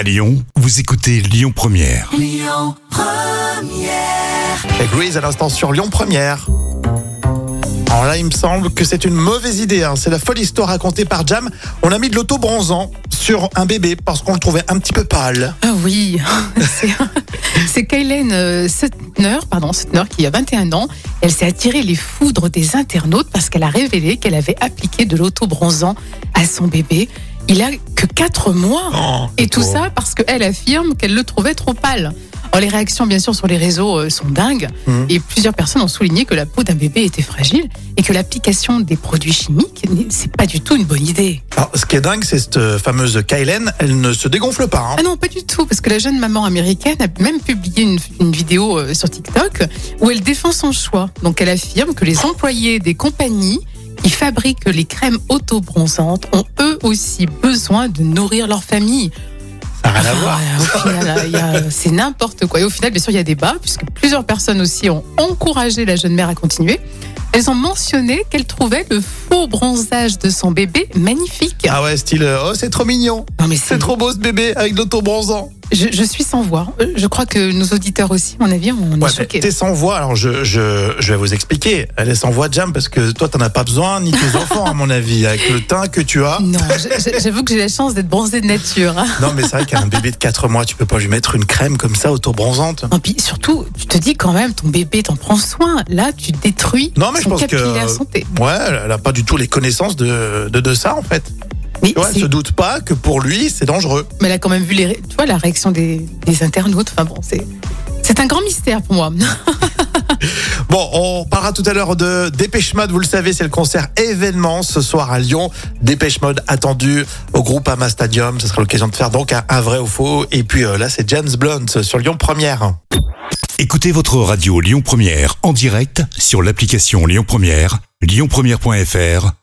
À Lyon, vous écoutez Lyon Première. Et Grease à l'instant sur Lyon Première. Alors là, il me semble que c'est une mauvaise idée. hein. C'est la folle histoire racontée par Jam. On a mis de l'auto bronzant sur un bébé parce qu'on le trouvait un petit peu pâle. Ah oui, c'est- Kaylen euh, Suttner, pardon, Suttner qui a 21 ans. Elle s'est attirée les foudres des internautes parce qu'elle a révélé qu'elle avait appliqué de l'auto-bronzant à son bébé. Il a 4 mois. Oh, Et tout ça parce qu'elle affirme qu'elle le trouvait trop pâle. Alors, les réactions, bien sûr, sur les réseaux euh, sont dingues. Mhm. Et plusieurs personnes ont souligné que la peau d'un bébé était fragile et que l'application des produits chimiques, c'est pas du tout une bonne idée. Alors, ce qui est dingue, c'est cette euh, fameuse Kylen. Elle ne se dégonfle pas. hein. Ah non, pas du tout, parce que la jeune maman américaine a même publié une, une vidéo euh, sur TikTok où elle défend son choix. Donc elle affirme que les employés des compagnies qui fabriquent les crèmes auto-bronzantes ont eux aussi besoin de nourrir leur famille. Ça n'a rien à voir. Ah, y a- c'est n'importe quoi. Et au final, bien sûr, il y a débat, puisque plusieurs personnes aussi ont encouragé la jeune mère à continuer. Elles ont mentionné qu'elles trouvaient le faux bronzage de son bébé magnifique. Ah ouais, style, euh, oh, c'est trop mignon. Non, mais C'est trop beau ce bébé avec de l'auto bronzant. Je, je suis sans voix. Euh, Je crois que nos auditeurs aussi, à mon avis, on est Ouais, t'es sans voix, alors je, je, je vais vous expliquer. Elle est sans voix, Jam, parce que toi, t'en as pas besoin, ni tes enfants, à mon avis, avec le teint que tu as. Non, j'avoue que j'ai la chance d'être bronzée de nature. hein. Non, mais c'est vrai qu'un bébé de 4 mois, tu peux pas lui mettre une crème comme ça, auto-bronzante. Et puis surtout, tu te dis quand même, ton bébé, t'en prends soin. Là, tu détruis Non, mais je pense que. capillaire santé. Ouais, elle a pas du tout les connaissances de, de, de ça, en fait. Mais, Tu vois, elle se doute pas que pour lui, c'est dangereux. mais elle a quand même vu les, tu vois, la réaction des, des internautes. Enfin bon, c'est, c'est un grand mystère pour moi. Bon, on parlera tout à l'heure de Dépêche Mode. Vous le savez, c'est le concert événement ce soir à Lyon. Dépêche Mode attendu au groupe Ama Stadium. Ce sera l'occasion de faire donc un, un vrai ou faux. Et puis euh, là, c'est James Blunt sur Lyon Première. Écoutez votre radio Lyon Première en direct sur l'application Lyon Première, lyonpremière.fr